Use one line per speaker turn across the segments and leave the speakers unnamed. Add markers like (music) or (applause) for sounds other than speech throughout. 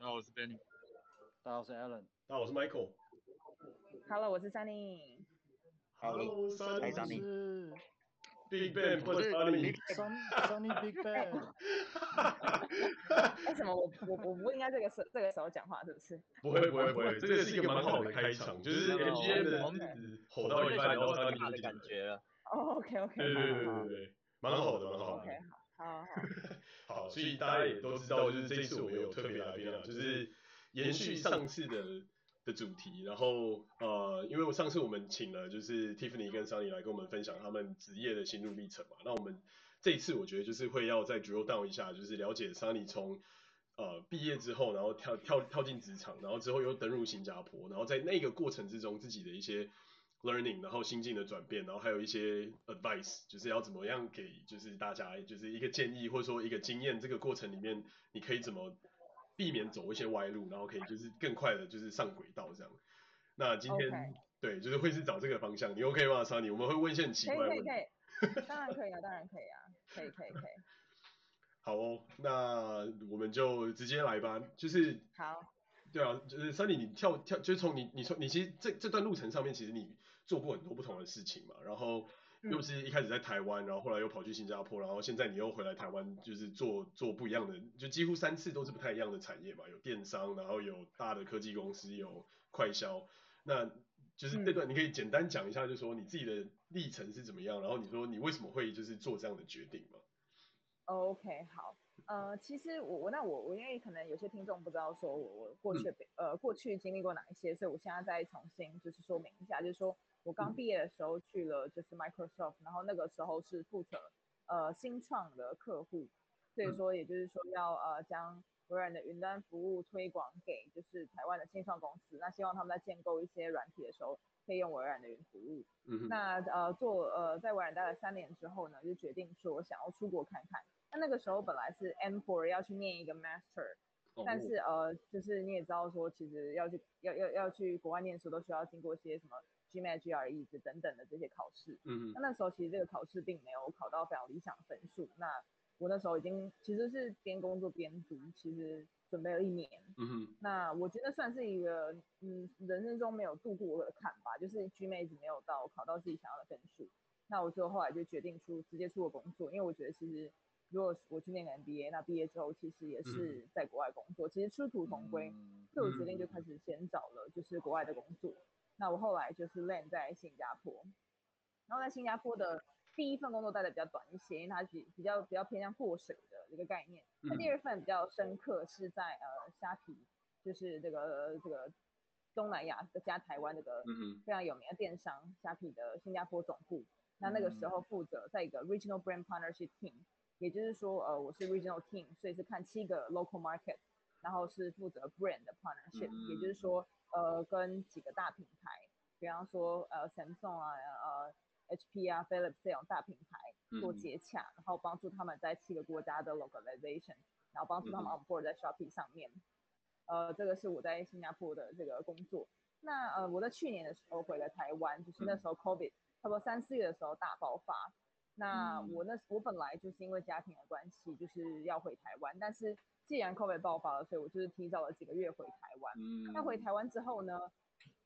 大家好，我是 Benny。
大家好，我是 Alan。
大家好，我是 Michael。
Hello，我是 Sunny。
Hello，Sunny。Big Ben 不是
Sunny，Sunny Big Ben。(laughs)
为什么我我我不应该这个时这个时候讲话，是不是？
不会不会不会，这个是一个蛮好的开场，就是 NBA 的王子吼到一半，然后 Sunny
的感觉了。
哦，OK OK。
对对对对对，蛮好的蛮好的。
OK 好，好好
好。所以大家也都知道，就是这次我们有特别来宾了，就是延续上次的。(laughs) 的主题，然后呃，因为我上次我们请了就是 Tiffany 跟 Sunny 来跟我们分享他们职业的心路历程嘛，那我们这一次我觉得就是会要再 drill down 一下，就是了解 Sunny 从呃毕业之后，然后跳跳跳进职场，然后之后又登入新加坡，然后在那个过程之中自己的一些 learning，然后心境的转变，然后还有一些 advice，就是要怎么样给就是大家就是一个建议或者说一个经验，这个过程里面你可以怎么。避免走一些歪路，然后可以就是更快的，就是上轨道这样。那今天
Okay.
对，就是会是找这个方向，你 OK 吗，Sunny？我们会问一些很奇怪的问题。
可以可以可以，(laughs) 当然可以啊，当然可以啊，可以可以可以。(laughs)
好哦，那我们就直接来吧。就是
好，
对啊，就是 Sunny，你跳跳，就是从你你从你其实这这段路程上面，其实你做过很多不同的事情嘛，然后。又是一开始在台湾，然后后来又跑去新加坡，然后现在你又回来台湾，就是做做不一样的，就几乎三次都是不太一样的产业嘛，有电商，然后有大的科技公司，有快销，那就是这段你可以简单讲一下，就是说你自己的历程是怎么样，然后你说你为什么会就是做这样的决定嘛
？OK，好，呃，其实我我那我我因为可能有些听众不知道说我我过去、嗯、呃过去经历过哪一些，所以我现在再重新就是说明一下，就是说。我刚毕业的时候去了就是 Microsoft，然后那个时候是负责呃新创的客户，所以说也就是说要呃将微软的云端服务推广给就是台湾的新创公司，那希望他们在建构一些软体的时候可以用微软的云服务。嗯。那呃做呃在微软待了三年之后呢，就决定说想要出国看看。那那个时候本来是 mpor 要去念一个 Master，但是呃就是你也知道说其实要去要要要去国外念书都需要经过一些什么。GMAT、GRE 这等等的这些考试，嗯，那那时候其实这个考试并没有考到非常理想分数。那我那时候已经其实是边工作边读，其实准备了一年，嗯哼。那我觉得算是一个，嗯，人生中没有度过的坎吧，就是 GMAT 没有到考到自己想要的分数。那我就后来就决定出直接出国工作，因为我觉得其实如果我去念个 MBA，那毕业之后其实也是在国外工作，嗯、其实殊途同归。所以我决定就开始先找了就是国外的工作。那我后来就是 land 在新加坡，然后在新加坡的第一份工作待的比较短一些，因为它比比较比较偏向过水的一个概念。那第二份比较深刻是在呃虾皮，就是这个这个东南亚加台湾这个非常有名的电商虾皮的新加坡总部。那那个时候负责在一个 regional brand partnership team，也就是说呃我是 regional team，所以是看七个 local market，然后是负责 brand 的 partnership，也就是说。呃，跟几个大品牌，比方说呃，Samsung 啊，呃，HP 啊，Philips 这种大品牌做接洽，嗯、然后帮助他们在七个国家的 localization，然后帮助他们 onboard 在 Shopee 上面。嗯、呃，这个是我在新加坡的这个工作。那呃，我在去年的时候回了台湾，就是那时候 COVID 差不多三四月的时候大爆发。那我那我本来就是因为家庭的关系，就是要回台湾，但是。既然 COVID 爆发了，所以我就是提早了几个月回台湾。嗯，那回台湾之后呢，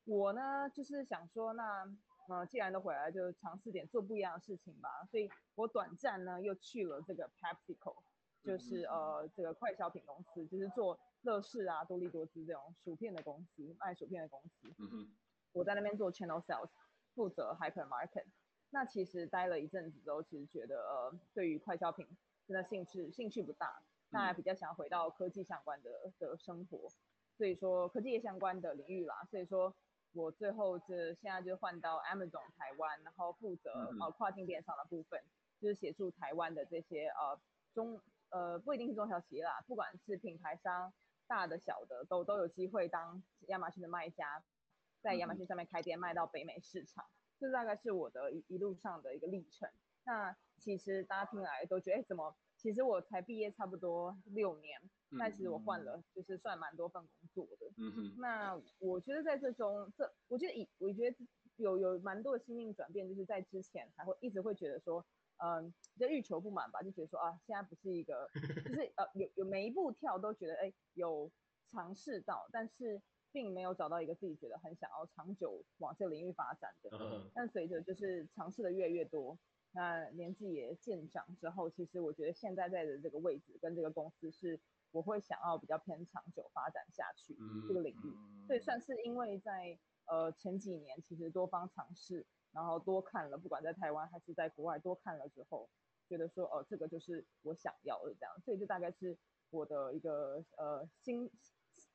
我呢就是想说，那呃，既然都回来，就尝试点做不一样的事情吧。所以我短暂呢又去了这个 PepsiCo，就是呃这个快消品公司，就是做乐事啊、多利多滋这种薯片的公司，卖薯片的公司。嗯哼，我在那边做 Channel Sales，负责 Hypermarket。那其实待了一阵子之后，其实觉得呃，对于快消品真的兴趣兴趣不大。那还比较想要回到科技相关的的生活，所以说科技业相关的领域啦，所以说我最后这现在就换到 Amazon 台湾，然后负责呃跨境电商的部分，就是协助台湾的这些呃中呃不一定是中小企业啦，不管是品牌商大的小的都都有机会当亚马逊的卖家，在亚马逊上面开店卖到北美市场，这大概是我的一一路上的一个历程。那其实大家听来都觉得哎怎么？其实我才毕业差不多六年，但其实我换了就是算蛮多份工作的。嗯哼。那我觉得在这中，这我觉得以我觉得有有蛮多的心境转变，就是在之前还会一直会觉得说，嗯，就欲求不满吧，就觉得说啊，现在不是一个，就是呃，有有每一步跳都觉得哎，有尝试到，但是并没有找到一个自己觉得很想要长久往这个领域发展的。嗯。但随着就是尝试的越来越多，那年纪也渐长之后，其实我觉得现在在的这个位置跟这个公司是我会想要比较偏长久发展下去这个领域，所以算是因为在呃前几年其实多方尝试。然后多看了，不管在台湾还是在国外，多看了之后，觉得说，哦，这个就是我想要的这样，所以就大概是我的一个呃新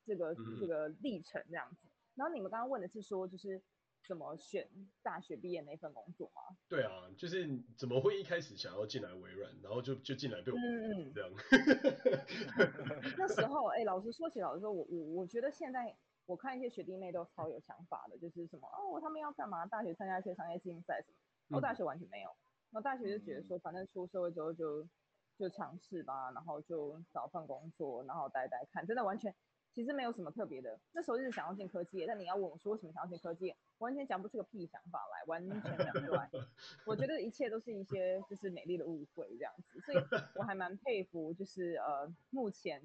这个这个历程这样子。然后你们刚刚问的是说，就是怎么选大学毕业那份工作吗？
对啊，就是怎么会一开始想要进来微软，然后就就进来被我
嗯
这样。(laughs) (laughs)
那时候，哎，老实说起，老实说，我我我觉得现在。我看一些学弟妹都超有想法的，就是什么哦，他们要干嘛？大学参加一些商业竞赛什么？我、哦、大学完全没有，那大学就觉得说，反正出社会之后就就尝试吧，然后就找份工作，然后待待看，真的完全其实没有什么特别的。那时候就是想要进科技业，但你要问我说为什么想要进科技业，完全讲不出个屁想法来，完全讲不出来。我觉得一切都是一些就是美丽的误会这样子，所以我还蛮佩服，就是呃目前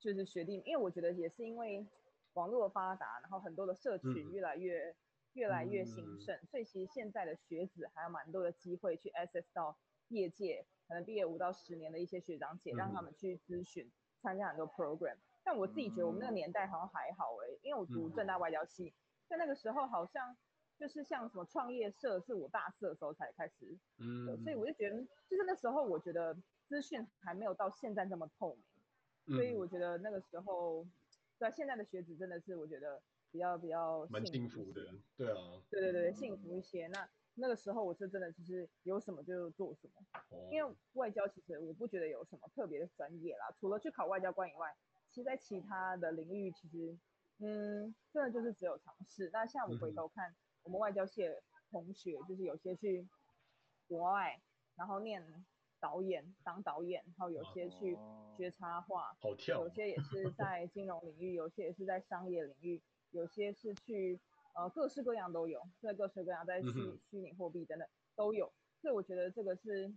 就是学弟，因为我觉得也是因为。网络的发达，然后很多的社群越来越、嗯、越来越兴盛、嗯，所以其实现在的学子还有蛮多的机会去 access 到业界，可能毕业五到十年的一些学长姐，让他们去咨询、参加很多 program。但我自己觉得我们那个年代好像还好哎、欸，因为我读正大外交系，在那个时候好像就是像什么创业社，是我大四的时候才开始，嗯，所以我就觉得，就是那时候我觉得资讯还没有到现在这么透明，所以我觉得那个时候。对，现在的学子真的是我觉得比较比较
蛮幸福的，对啊，
对对对，幸福一些。那那个时候我是真的就是有什么就做什么，哦，因为外交其实我不觉得有什么特别的专业啦，除了去考外交官以外，其实在其他的领域其实嗯，真的就是只有尝试。那像我回头看我们外交系的同学，就是有些去国外，然后念。导演当导演，然后有些去学插画，
好跳。
有些也是在金融领域，有些也是在商业领域，有些是去呃各式各样都有，在各式各样在虚虚拟货币等等都有。所以我觉得这个是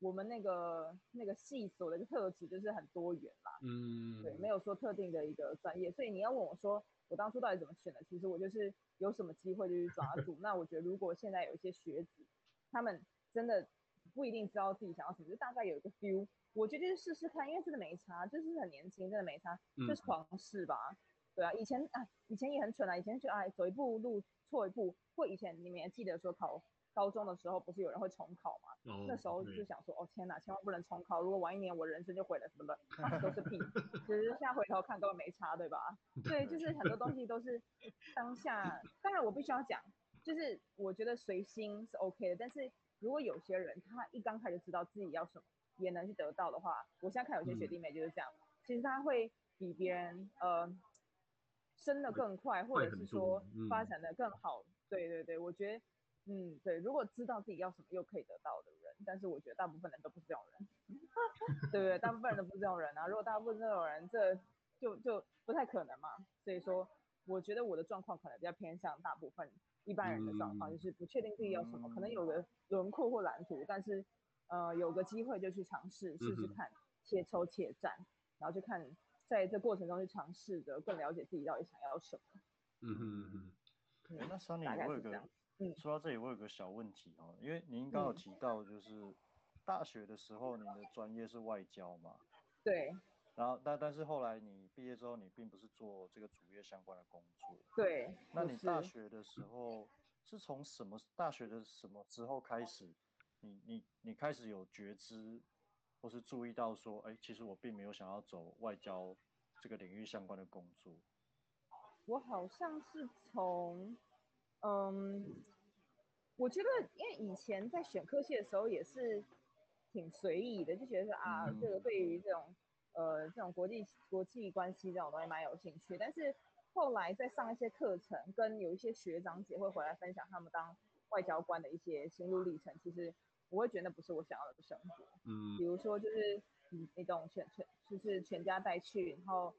我们那个那个系所的一个特质，就是很多元啦。嗯，对，没有说特定的一个专业。所以你要问我说，我当初到底怎么选的？其实我就是有什么机会就去抓住。(laughs) 那我觉得如果现在有一些学子，他们真的。不一定知道自己想要什么，就大概有一个 feel。我觉得就是试试看，因为真的没差，就是很年轻，真的没差，就是狂试吧。对啊，以前啊，以前也很蠢啊，以前就哎走一步路错一步。或以前你们也记得说考高中的时候，不是有人会重考嘛？哦。那时候就想说，哦天哪，千万不能重考，如果晚一年我人生就毁了什么的，(laughs) 那都是屁。其实现在回头看根本没差，对吧？对，就是很多东西都是当下。当然我必须要讲，就是我觉得随心是 OK 的，但是。如果有些人他一刚开始就知道自己要什么，也能去得到的话，我现在看有些学弟妹就是这样，嗯、其实他会比别人呃升得更快，或者是说发展的更好。嗯、对对对，我觉得嗯对，如果知道自己要什么又可以得到的人，但是我觉得大部分人都不是这种人，(laughs) 对不对？大部分人都不是这种人啊。如果大部分这种人，这就就不太可能嘛。所以说，我觉得我的状况可能比较偏向大部分。一般人的状况就是不确定自己要什么，嗯、可能有个轮廓或蓝图，但是呃有个机会就去尝试试试看，且抽且战，然后就看在这过程中去尝试着更了解自己到底想要什么。
嗯哼嗯嗯。
嗯，那 Sunny 我有个，嗯，说到这里我有个小问题哦，因为您刚刚有提到就是大学的时候您的专业是外交嘛？
对。
然后，但但是后来你毕业之后，你并不是做这个主业相关的工作。
对。
那你大学的时候是从什么大学的什么之后开始，你你你开始有觉知，或是注意到说，哎，其实我并没有想要走外交这个领域相关的工作。
我好像是从，嗯，我觉得因为以前在选科系的时候也是挺随意的，就觉得说啊，嗯、这个对于这种。呃，这种国际国际关系这种东西蛮有兴趣，但是后来在上一些课程，跟有一些学长姐会回来分享他们当外交官的一些心路历程，其实我会觉得那不是我想要的生活。嗯，比如说就是你你懂全全就是全家带去，然后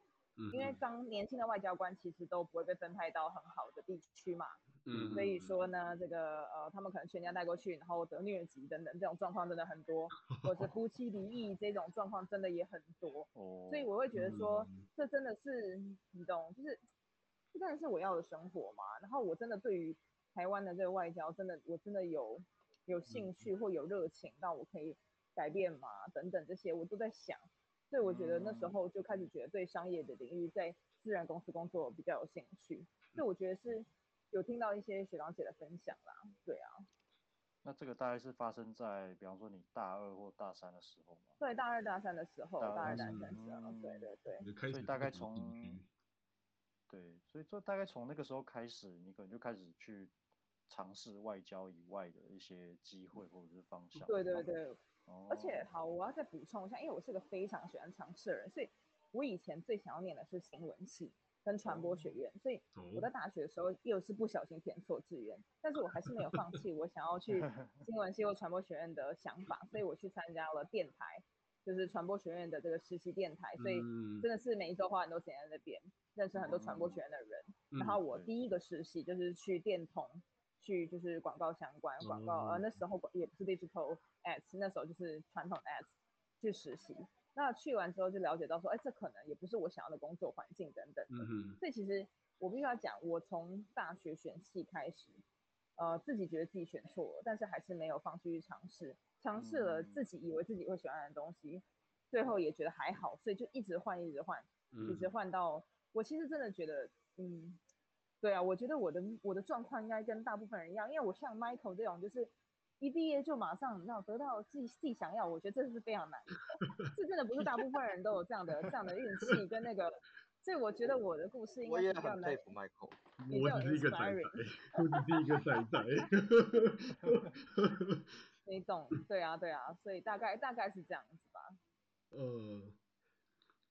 因为刚年轻的外交官其实都不会被分派到很好的地区嘛，
嗯，
所以说呢，这个呃，他们可能全家带过去，然后得疟疾等等这种状况真的很多，或者 (laughs) 夫妻离异这种状况真的也很多。哦，所以我会觉得说，嗯、这真的是你懂，就是这真的是我要的生活嘛。然后我真的对于台湾的这个外交，真的我真的有有兴趣或有热情，到我可以改变嘛等等这些，我都在想。所以我觉得那时候就开始觉得对商业的领域，在自然公司工作比较有兴趣。所以我觉得是。有听到一些学长姐的分享啦，对啊。
那这个大概是发生在，比方说你大二或大三的时候吗？
对，大二大三的时候，大二大三的时候，对对对。
所以大概从，对，所以就大概从那个时候开始，你可能就开始去尝试外交以外的一些机会或者是方向。
对对对。哦。而且好，我要再补充一下，因为我是个非常喜欢尝试的人，所以我以前最想要念的是新闻系。跟传播学院，所以我在大学的时候又是不小心填错志愿，但是我还是没有放弃我想要去 (laughs) 新闻系或传播学院的想法，所以我去参加了电台，就是传播学院的这个实习电台，所以真的是每一周花很多时间在那边认识很多传播学院的人。然后我第一个实习就是去电通，去就是广告相关广告，呃那时候也不是 digital ads，那时候就是传统 ads 去实习。那去完之后就了解到说，哎，这可能也不是我想要的工作环境等等的。嗯哼。所以其实我必须要讲，我从大学选系开始，呃，自己觉得自己选错了，但是还是没有放弃去尝试，尝试了自己以为自己会喜欢的东西，最后也觉得还好，所以就一直换，一直换，一直换到我其实真的觉得，嗯，对啊，我觉得我的我的状况应该跟大部分人一样，因为我像 Michael 这种就是。一毕业就马上你知道得到自己自己想要，我觉得这是非常难的，(laughs) 这真的不是大部分人都有这样的这样的运气跟那个，所以我觉得我的故事应该是比较难。我也很佩服 Michael，
我只是一个仔仔，我只是一个仔
仔。(laughs) (laughs) 你懂，对啊对啊，所以大概大概是这样子吧。
呃，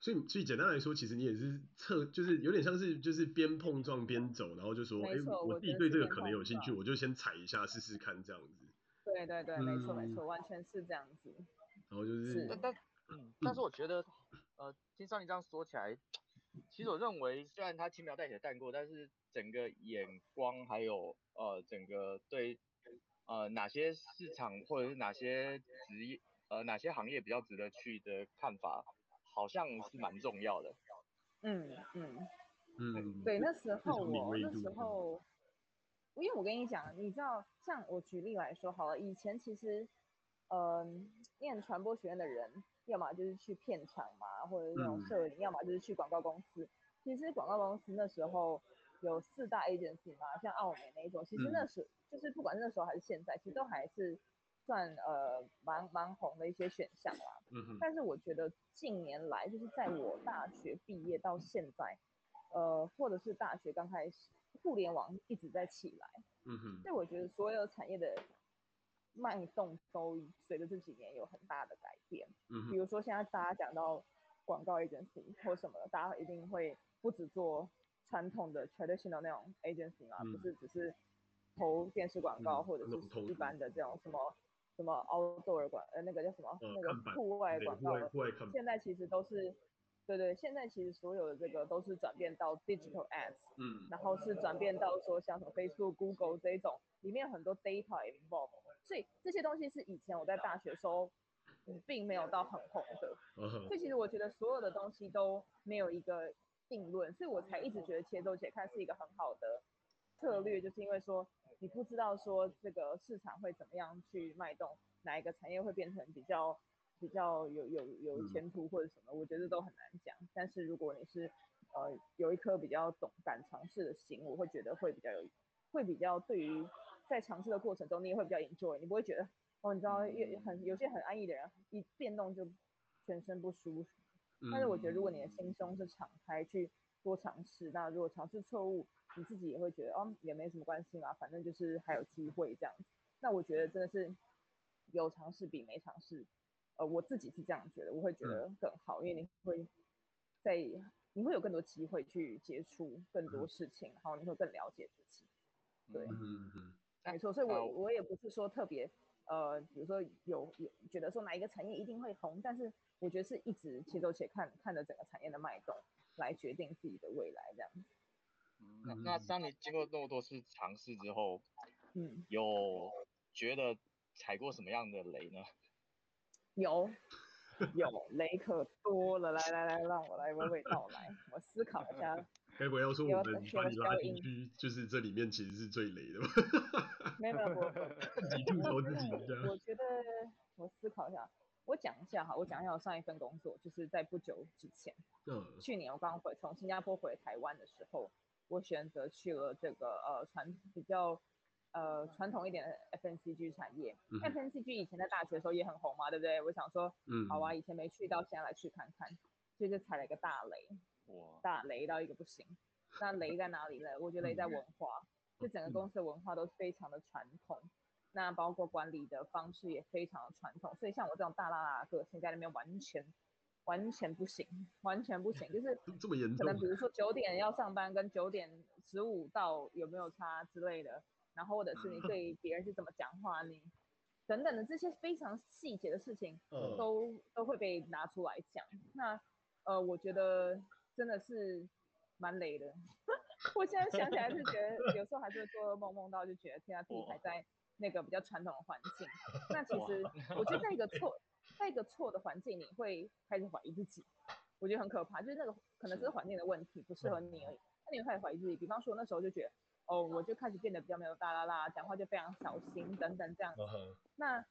所以所以简单来说，其实你也是测，就是有点像是就是边碰撞边走，然后就说，哎，我自己对这个可能有兴趣，我就先踩一下试试看这样子。
对对对，没错没错，完全是这样子。
然后就是，
是但嗯，但是我觉得，呃，听上你这样说起来，其实我认为，虽然他轻描淡写带过，但是整个眼光还有呃，整个对呃哪些市场或者是哪些职业呃哪些行业比较值得去的看法，好像是蛮重要的。
嗯嗯嗯，对，那时候我那时候。因为我跟你讲，你知道，像我举例来说好了，以前其实，嗯、呃，念传播学院的人，要么就是去片场嘛，或者那种摄影，嗯、要么就是去广告公司。其实广告公司那时候有四大 agency 嘛，像澳美那一种，其实那时、嗯、就是不管那时候还是现在，其实都还是算呃蛮蛮红的一些选项啦。嗯哼。但是我觉得近年来，就是在我大学毕业到现在，呃，或者是大学刚开始。互联网一直在起来，嗯哼，所以我觉得所有产业的脉动都随着这几年有很大的改变，嗯哼，比如说现在大家讲到广告 agency 或什么的，大家一定会不止做传统的 traditional 那种 agency 嘛，不是只是投电视广告或者是一般的这种什么什么 outdoor 广呃那个叫什么那个户外广告，现在其实都是。对对，现在其实所有的这个都是转变到 digital ads，嗯，然后是转变到说像什么 Facebook、Google 这一种，里面很多 data involved，所以这些东西是以前我在大学时候，嗯，并没有到很红的，所以其实我觉得所有的东西都没有一个定论，所以我才一直觉得且走且看是一个很好的策略，就是因为说你不知道说这个市场会怎么样去脉动，哪一个产业会变成比较。比较有有有前途或者什么，我觉得都很难讲。但是如果你是呃有一颗比较懂敢尝试的心，我会觉得会比较有，会比较对于在尝试的过程中，你也会比较 enjoy，你不会觉得哦，你知道有很有些很安逸的人一变动就全身不舒服。但是我觉得如果你的心胸是敞开去多尝试，那如果尝试错误，你自己也会觉得哦也没什么关系嘛，反正就是还有机会这样子。那我觉得真的是有尝试比没尝试。呃，我自己是这样觉得，我会觉得更好，嗯、因为你会在你会有更多机会去接触更多事情，嗯、然后你会更了解自己。对，嗯嗯，没错，所以我我也不是说特别呃，比如说有有觉得说哪一个产业一定会红，但是我觉得是一直且走且看，看着整个产业的脉动来决定自己的未来这样。
那那当你经过那么多次尝试之后，
嗯，
有觉得踩过什么样的雷呢？(laughs)
有，有雷可多了。来来来，让我来娓娓道来，我思考一下。(laughs)
该不要说我们把你拉进去，就是这里面其实是最雷的吗？
没有没有，(laughs) 自己
吐槽自己一下。
我觉得我思考一下，我讲一下哈，我讲一下我上一份工作，就是在不久之前，
嗯，
去年我刚回从新加坡回台湾的时候，我选择去了这个呃传比较呃传统一点的 FNCG 产业。嗯、，FNCG 以前在大学的时候也很红嘛，对不对？我想说，嗯，好啊，以前没去到，现在来去看看，所以就踩了一个大雷。哇大雷到一个不行，那雷在哪里呢？我觉得雷在文化，就整个公司的文化都非常的传统，那包括管理的方式也非常的传统，所以像我这种大拉拉的个性在那边完全完全不行，完全不行，就是
这么严重，
可能比如说九点要上班跟九点十五到有没有差之类的，然后或者是你对别人是怎么讲话，你等等的这些非常细节的事情都都会被拿出来讲，那呃我觉得。真的是蛮累的，(laughs) 我现在想起来是觉得有时候还是会做噩梦，梦到就觉得天啊，自己还在那个比较传统的环境。(laughs) 那其实我觉得在一个错，在一个错的环境，你会开始怀疑自己，我觉得很可怕。就是那个可能是环境的问题，不适合你而已。那你会开始怀疑自己，比方说那时候就觉得，哦，我就开始变得比较没有大啦啦，讲话就非常小心等等这样子。那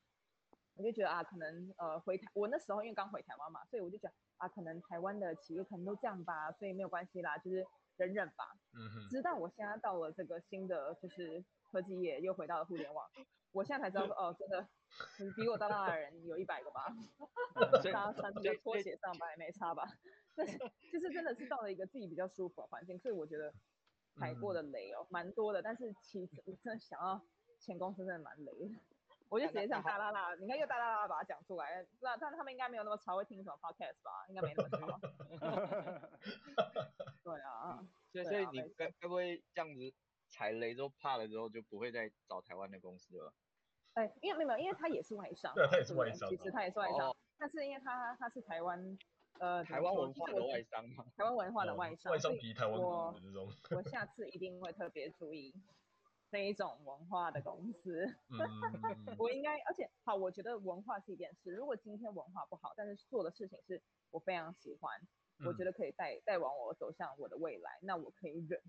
我就觉得啊，可能呃回台，我那时候因为刚回台湾嘛，所以我就觉得。啊，可能台湾的企业可能都这样吧，所以没有关系啦，就是忍忍吧。嗯哼。直到我现在到了这个新的就是科技业，又回到了互联网，我现在才知道说，哦，真的，比我大大的人有一百个吧。大家穿着拖鞋上班也没差吧？但是 (laughs) 就是真的是到了一个自己比较舒服的环境，所以我觉得踩过的雷哦，蛮多的。但是其实我真的想要前公司真的蛮雷的。我就直接这样大剌剌，你看又大大大把它讲出来，那但他们应该没有那么潮，会听什么 podcast 吧？应该没那么潮。(laughs) (laughs) 对啊，
所以所以你该该不会这样子踩雷之后怕了之后就不会再找台湾的公司了？
哎，因为没有，因为他也是外商，
对，他也是外商，
其实他也是外商，但是因为他他是台湾呃
台湾文化的外商嘛，
台湾文化的外商，
外商比台湾好的这种，
我下次一定会特别注意。那一种文化的公司，(laughs) 我应该，而且好，我觉得文化是一件事。如果今天文化不好，但是做的事情是我非常喜欢，我觉得可以带带往我走向我的未来，那我可以忍。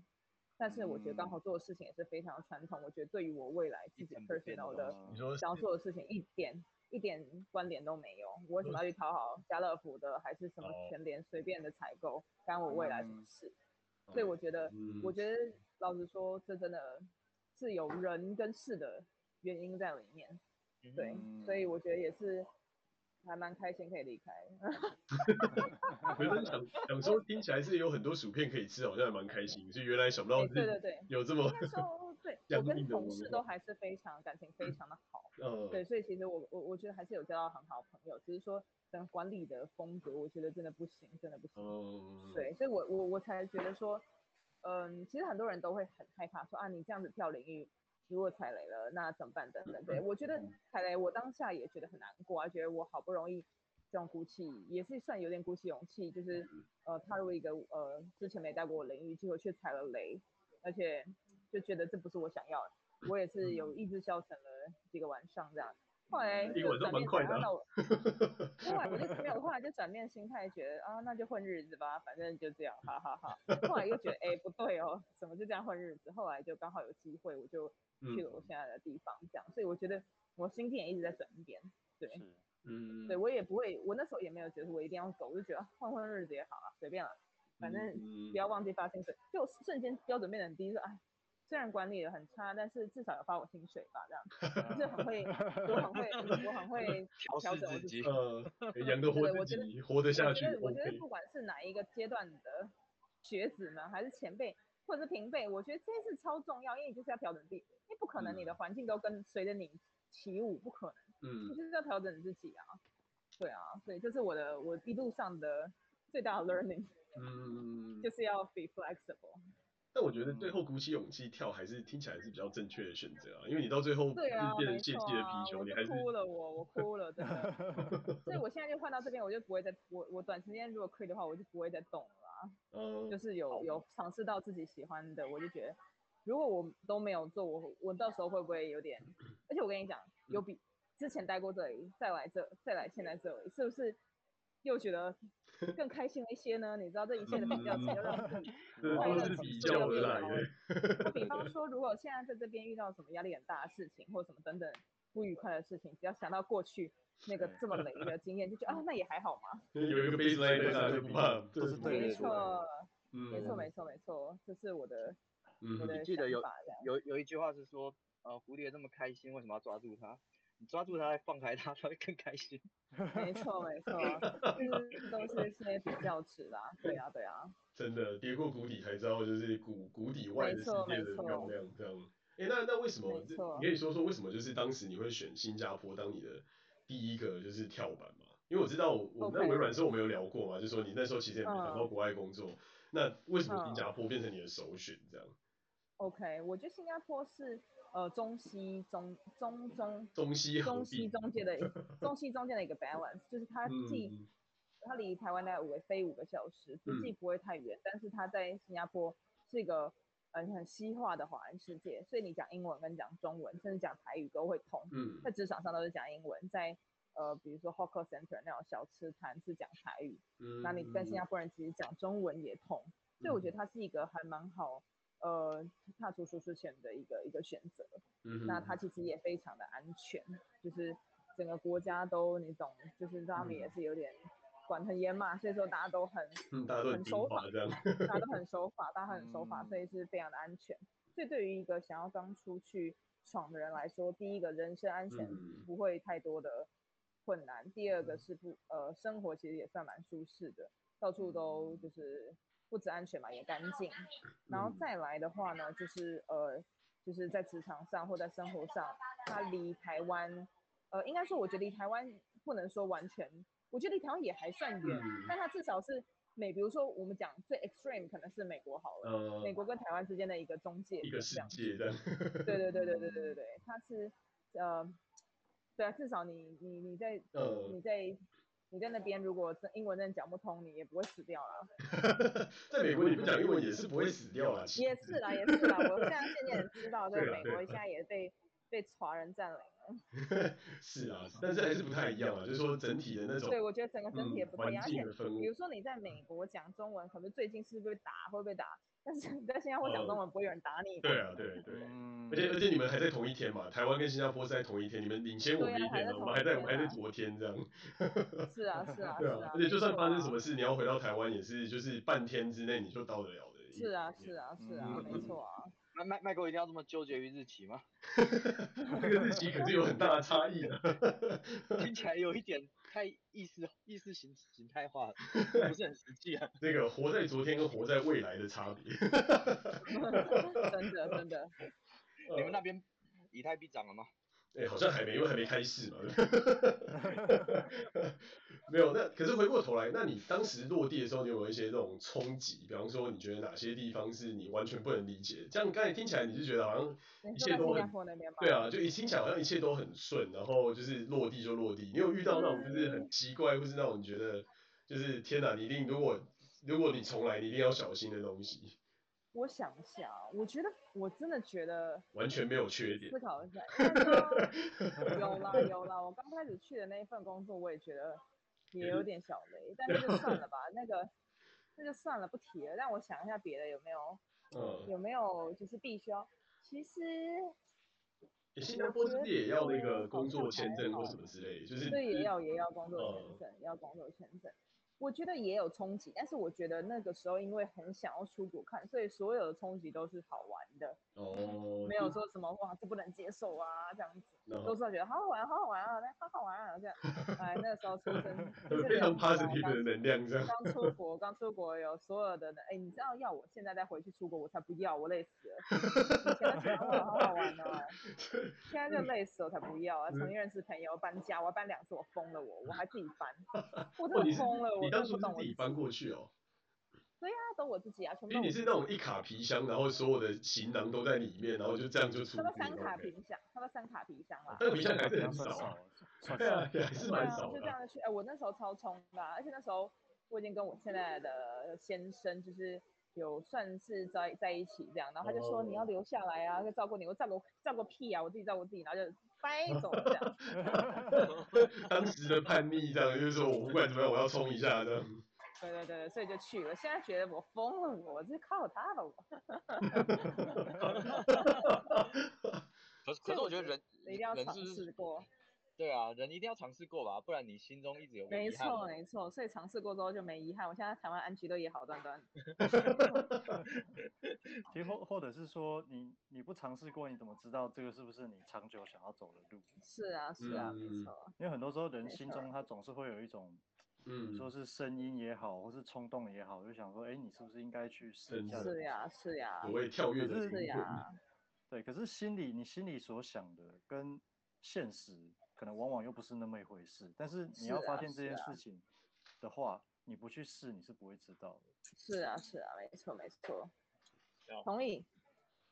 但是我觉得刚好做的事情也是非常传统，我觉得对于我未来自己 personal 的想要做的事情一点一点关联都没有。我为什么要去讨好家乐福的，还是什么全联随便的采购，干我未来什么事？所以我觉得，我觉得老实说，这真的。是有人跟事的原因在里面，对，嗯、所以我觉得也是还蛮开心可以离开。(laughs)
没人想想说听起来是有很多薯片可以吃，好像还蛮开心。所以原来想不到，对对对，有
这么 (laughs) 对，我跟同事都还是非常感情非常的好。嗯，对，所以其实我我我觉得还是有交到很好的朋友，只是说等管理的风格，我觉得真的不行，真的不行。嗯，对，所以我我我才觉得说。嗯，其实很多人都会很害怕，说啊，你这样子跳领域，如果踩雷了，那怎么办？等等。对，我觉得踩雷，我当下也觉得很难过啊，觉得我好不容易这种鼓起，也是算有点鼓起勇气，就是呃踏入一个呃之前没带过领域，结果却踩了雷，而且就觉得这不是我想要的，我也是有意志消沉了几个晚上这样。后来就转变，然后 (laughs) 后来我就没有，后来就转变心态，觉得啊，那就混日子吧，反正就这样，哈哈哈。后来又觉得，哎，不对哦，怎么就这样混日子？后来就刚好有机会，我就去了我现在的地方，这样。所以我觉得我心境也一直在转变，对，嗯，对我也不会，我那时候也没有觉得我一定要走，我就觉得混混日子也好啊，随便了，反正不要忘记发薪水，就瞬间标准变得很低，说哎。虽然管理的很差，但是至少有发我薪水吧，这样，(laughs) 就是很会，我很会，我很会 (laughs) 调整我自己，
呃，(laughs) 养得活自己，活得下去。
我觉得不管是哪一个阶段的学子们，还是前辈，或者是平辈，我觉得这件事超重要，因为你就是要调整自己，因为不可能你的环境都跟随着你起舞，不可能，嗯，你就是要调整自己啊，对啊，所以这是我的我一路上的最大的 learning，嗯，就是要 be flexible。
但我觉得最后鼓起勇气跳，还是听起来是比较正确的选择啊，因为你到最后就是变成泄气的皮球，你还是
哭了我，我哭了，真的。所以我现在就换到这边，我就不会再我我短时间如果可以的话，我就不会再动了啊，嗯，就是有有尝试到自己喜欢的，我就觉得，如果我都没有做，我我到时候会不会有点？而且我跟你讲，有比之前待过这里，再来这，再来现在这里，是不是又觉得 (laughs) 更开心一些呢？你知道这一切的比较，就 (laughs) 让快乐从这个地方。就比方说，如果现在在这边遇到什么压力很大的事情，或什么等等不愉快的事情，只要想到过去。那个这么累的经验，就觉得啊，那也还好嘛。(laughs)
有一个 baseline 在就不怕，这是
没错，没错，没错，没错，这是我的，
嗯、我的记得有有有一句话是说，呃，蝴蝶这么开心，为什么要抓住它？你抓住它，再放开它，它会更开心。(laughs)
没错，没错，就是都是些比较词啦。对啊，对啊。
真的，跌过谷底才知道，就是谷谷底外的世界的漂亮。这样，哎，那那为什么？你可以说说为什么？就是当时你会选新加坡当你的。第一个就是跳板嘛，因为我知道我我在微软的时候我们有聊过嘛就是说你那时候其实也没想到国外工作，uh, 那为什么新加坡变成你的首选这样
？OK，我觉得新加坡是呃中西中中中 (laughs)
中西
中西中间的 (laughs) 中西中间的一个 balance，就是它既、嗯、它离台湾大概五个飞五个小时，既不会太远，嗯、但是它在新加坡是一个嗯很西化的华人世界，所以你讲英文跟讲中文，甚至讲台语都会通。嗯，在职场上都是讲英文，在呃比如说 Hawker Center 那种小吃摊是讲台语。嗯，那你跟新加坡人其实讲中文也通，所以我觉得它是一个还蛮好呃踏出舒适圈的一个一个选择。嗯，那它其实也非常的安全，就是整个国家都你懂，就是他们也是有点。管很严嘛，所以说大家都很，(laughs)
嗯、大家都很
守法，这样，大家都很守法，大家很守法，所以是非常的安全。所以对于一个想要刚出去闯的人来说，第一个人身安全不会太多的困难，嗯、第二个是不呃生活其实也算蛮舒适的，到处都就是不止安全嘛，也干净。然后再来的话呢，就是呃就是在职场上或在生活上，它离台湾呃应该说我觉得离台湾不能说完全。我觉得离台湾也还算远，嗯、但它至少是美，比如说我们讲最 extreme 可能是美国好了，呃、美国跟台湾之间的一个中介，
一个世界的，
对对对对对对对对，它是呃，对啊，至少你你你在、呃、你在你在那边如果英文真的讲不通，你也不会死掉了。(laughs)
在美国你不讲英文也是不会死掉了。
也是啦也是啦，我现在渐渐知道，(laughs) 在美国现在也被被华人占领了。(laughs)
是啊，但是还是不太一样啊，就是说整体的那种，
对，我觉得整个整体也不太一样。而且比如说你在美国讲中文，可能最近是不是被打，会不会打？但是你在新加坡讲中文，不会有人打你。
对啊，对对。而且而且你们还在同一天嘛，台湾跟新加坡是在同一天，你们领先我们一天，我们还在我们还在昨天这样。(laughs)
是啊是啊。
对啊。而且就算发生什么事，你要回到台湾也是，就是半天之内你就到得了的。
是啊是啊是啊，没错啊。
麦麦麦哥一定要这么纠结于日期吗？(laughs)
这个日期可是有很大的差异的，(laughs)
听起来有一点太意识意识形形态化了，不是很实际啊。(laughs)
那个活在昨天跟活在未来的差别。
真的真的。
你们那边以太币涨了吗？
哎、欸，好像还没，因为还没开始嘛。(laughs) 没有，那可是回过头来，那你当时落地的时候，你有没有一些这种冲击？比方说，你觉得哪些地方是你完全不能理解？这样刚才听起来，你是觉得好像一切都很对啊，就一听起来好像一切都很顺，然后就是落地就落地。你有遇到那种就是很奇怪，或是那种你觉得就是天哪，你一定如果如果你重来，你一定要小心的东西？
我想一下，我觉得我真的觉得
完全没有缺点。
思考一下，(laughs) 有啦有啦，我刚开始去的那一份工作，我也觉得。也有点小雷，但是就算了吧，那个那就算了，不提了。让我想一下别的有没有，嗯，有没有就是必须要，其实，
新加坡是不是也要那个工作签证或什么之类，就是
对，也要也要工作签证，要工作签证。我觉得也有冲击，但是我觉得那个时候因为很想要出国看，所以所有的冲击都是好玩的。哦。没有说什么哇，这不能接受啊这样子，都是觉得好好玩，好好玩啊，那好好玩啊这样。(laughs) 哎，那个时候出生 (laughs)
非常 positive 的能量这样。
刚出国，刚出国有所有的哎，你知道要我现在再回去出国，我才不要，我累死了。以前觉得好好玩哦，(laughs) 现在就累死了，我才不要啊！重新认识朋友，搬家，我要搬两次，我疯了我，我还自己搬，我真的疯了我。
当初是自己搬过去哦？
对呀，都我自己啊，全部。
因为你是那种一卡皮箱，然后所有的行囊都在里面，然后就这样就出。
他们三卡皮箱，他们三卡皮箱啊。
那个皮箱还是很少，对啊，还是蛮少。
就这样去，哎，我那时候超冲的，而且那时候我已经跟我现在的先生就是有算是在在一起这样，然后他就说你要留下来啊，要照顾你，我照顾照顾屁啊，我自己照顾自己，然后就掰走这样。(laughs)
当时的叛逆这样，就是说我不管怎么样，我要冲一下这样。
对对对，所以就去了。现在觉得我疯了，我这靠他了我。(laughs) (laughs)
可是可是我觉得人
一定要尝试过。
对啊，人一定要尝试过吧，不然你心中一直有没
错没错，所以尝试过之后就没遗憾。我现在台湾安居都也好端端。(laughs)
其实或或者是说你你不尝试过，你怎么知道这个是不是你长久想要走的路？
是啊是啊，嗯、没错。
因为很多时候人心中他总是会有一种，
嗯，
说是声音也好，或是冲动也好，就想说，哎，你是不是应该去试一下？
是呀是呀。
我会跳跃的
是呀。
对，可是心里你心里所想的跟现实。可能往往又不是那么一回事，但是你要发现这件事情的话，啊啊、你不去试，你是不会知道的。
是啊，是啊，没错，没错。同意，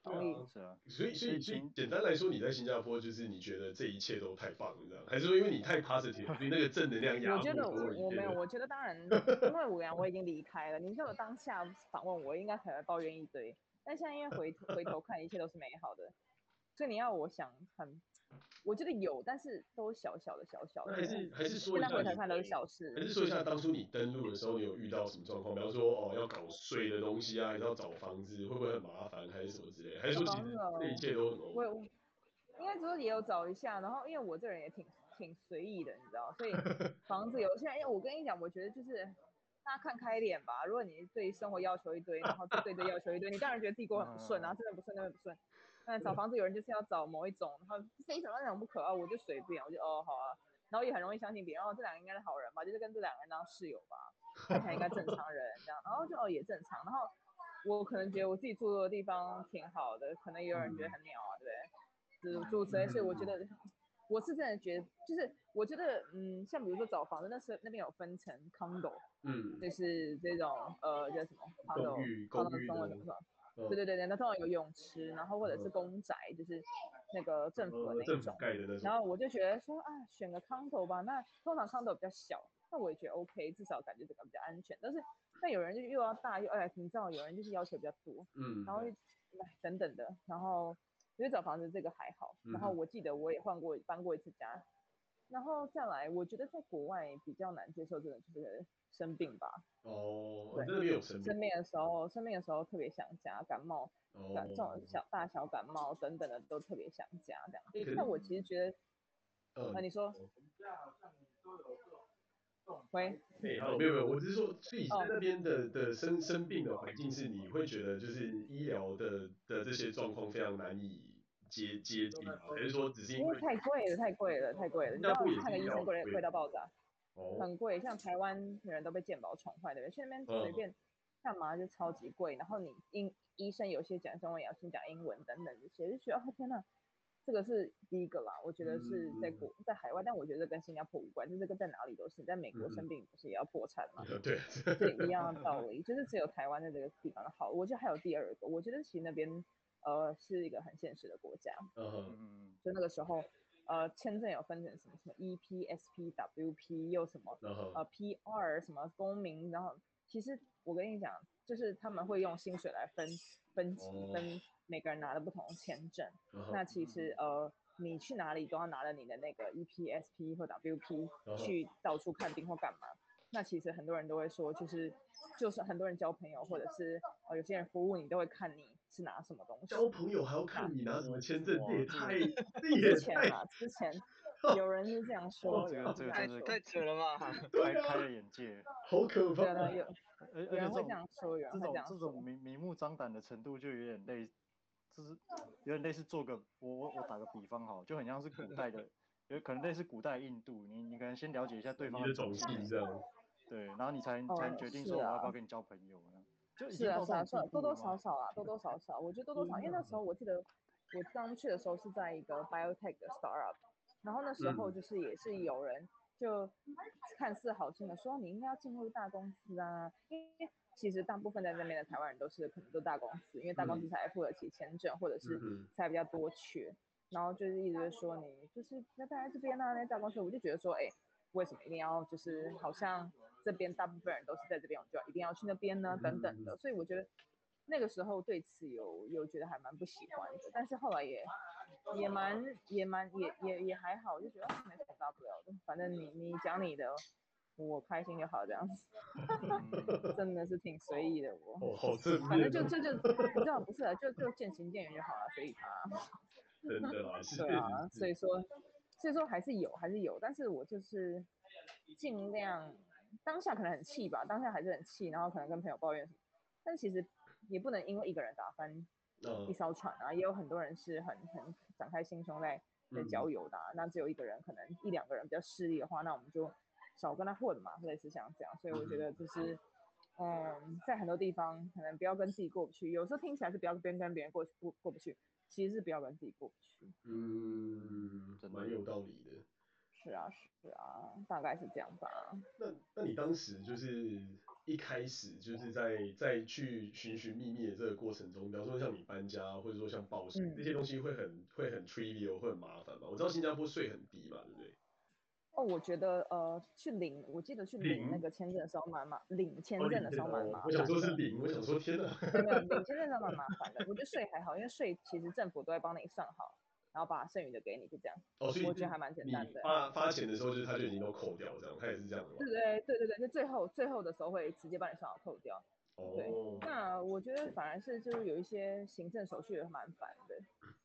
同意。
是啊。
所以，所以，所以，简单来说，你在新加坡就是你觉得这一切都太棒了，这样，还是说因为你太 positive，所以那个正能量压？
我觉得我我没有，我觉得当然，(laughs) 因为五羊我已经离开了，你叫我当下访问我，应该可能抱怨一堆。但现在因为回回头看，一切都是美好的，所以你要我想很。我觉得有，但是都小小的小小的。
还是还是说一下，
回头看都是小事。
还是说一下当初你登录的时候，你有遇到什么状况？比方说哦，要搞税的东西啊，还是要找房子，会不会很麻烦，还是什么之类的？还是说其实这一切都很 OK？
我应该说也有找一下，然后因为我这人也挺挺随意的，你知道，所以 (laughs) 房子有现在，因为我跟你讲，我觉得就是大家看开一点吧。如果你对生活要求一堆，然后对对要求一堆，你当然觉得自己过很不顺啊，真的不顺，真的不顺。那找房子有人就是要找某一种，然后非找那种不可啊，我就随便，我就哦好啊，然后也很容易相信别人，哦这两个应该是好人吧，就是跟这两个人当室友吧，看起来应该正常人这样，然后就哦也正常，然后我可能觉得我自己住的地方挺好的，可能也有人觉得很鸟啊，对。不对？就是住所以所以我觉得我是真的觉得，就是我觉得嗯，像比如说找房子，那是那边有分成 condo，
嗯，
就是这种呃叫什么 condo，condo 对对对对，那通常有泳池，然后或者是公宅，就是那个政府的那种。然后我就觉得说啊，选个 condo 吧，那通常 condo 比较小，那我也觉得 OK，至少感觉这个比较安全。但是但有人就又要大又哎，你知道有人就是要求比较多，
嗯，
然后哎等等的，然后因为找房子这个还好，然后。我记得我也换过搬过一次家，然后再来我觉得在国外比较难接受这个就是。生病吧，
哦，对，有生病。
生病的时候，生病的时候特别想家，感冒，感这种小大小感冒等等的都特别想家这样。那我其实觉得，呃，你说，喂，
没有没有，我只是说自己在那边的的生生病的环境是，你会觉得就是医疗的的这些状况非常难以接接近，还是说只是因为
太贵了，太贵了，太贵了，你知道看个医生贵贵到爆炸。很贵，像台湾人都被健保宠坏的，去那边随便干嘛就超级贵。然后你医医生有些讲中文，也要先讲英文等等这些，就觉得哦天哪，这个是第一个啦。我觉得是在国在海外，但我觉得跟新加坡无关，就这个在哪里都是。在美国生病不是也要破产吗？
对，
是一样的道 (laughs) 理，就是只有台湾的这个地方好。我觉得还有第二个，我觉得其实那边呃是一个很现实的国家。
嗯嗯，
就那个时候。呃，签证有分成什么什么 E P S P W P 又什么，uh huh. 呃 P R 什么公民，然后其实我跟你讲，就是他们会用薪水来分分级，uh. 分每个人拿的不同的签证。Uh huh. 那其实呃，你去哪里都要拿着你的那个 E P S P 或 W P 去到处看病或干嘛。Uh huh. 那其实很多人都会说，就是就是很多人交朋友或者是呃有些人服务你都会看你。是拿什么东西？
交朋友还要看你拿什么签证？这也太
之前啊，之前有人是这样 (laughs) 说，
这个这个真的
太扯了吧？(laughs)
开开了眼界，(laughs)
好可怕。
有有人会这样说，有人会这样说。
这种明明目张胆的程度就有点类，就是有点类似做个我我我打个比方哈，就很像是古代的，有可能类似古代印度，你你可能先了解一下对方的种姓这样，对，然后你才才决定说我要不要跟你交朋友。
是啊，是啊，是啊，多多少少啊，多多少少，我觉得多多少，因为那时候我记得我刚去的时候是在一个 biotech 的 startup，然后那时候就是也是有人就看似好心的说你应该要进入大公司啊，因为其实大部分在那边的台湾人都是可能都大公司，因为大公司才付得起签证或者是才比较多缺，然后就是一直说你就是要待在这边啊，那大公司，我就觉得说，哎，为什么一定要就是好像。这边大部分人都是在这边，我就一定要去那边呢，等等的。所以我觉得那个时候对此有有觉得还蛮不喜欢的，但是后来也也蛮也蛮也也也还好，就觉得没什么大不了的，反正你你讲你的。我开心就好，这样子，(laughs) 真的是挺随意的我。
哦，好正面。
反正就就就，(laughs) 你知道不是啊，就就渐行渐远就好了，随意他。(laughs)
真的啊，是。
对啊，所以说，所以说还是有，还是有，但是我就是尽量当下可能很气吧，当下还是很气，然后可能跟朋友抱怨什么，但其实也不能因为一个人打翻一艘船啊，也有很多人是很很展开心胸在在交友的，啊，那只有一个人，可能一两个人比较势利的话，那我们就。少跟他混嘛，类似像这样，所以我觉得就是，嗯，在很多地方可能不要跟自己过不去，有时候听起来是不要跟跟别人过过过不去，其实是不要跟自己过不去。
嗯，蛮有道理的。
是啊，是啊，大概是这样吧。
那那你当时就是一开始就是在在去寻寻觅觅的这个过程中，比方说像你搬家，或者说像报税、嗯、这些东西会很会很 trivial，会很麻烦吗？我知道新加坡税很低嘛，对不对？
哦，我觉得呃，去领，我记得去领那个签证的时候蛮麻，领签证的时候蛮麻烦。
我想说是领，我想说天哪。
没有没有，领签证的时候蛮麻烦的。我觉得税还好，因为税其实政府都会帮你算好，然后把剩余的给你，就这样。
哦，所以
我觉得还蛮简单的。
发发钱的时候就是他就已经都扣掉这样，他也是这样？
对对对对对，就最后最后的时候会直接帮你算好扣掉。对，那我觉得反而是就是有一些行政手续也蛮烦的，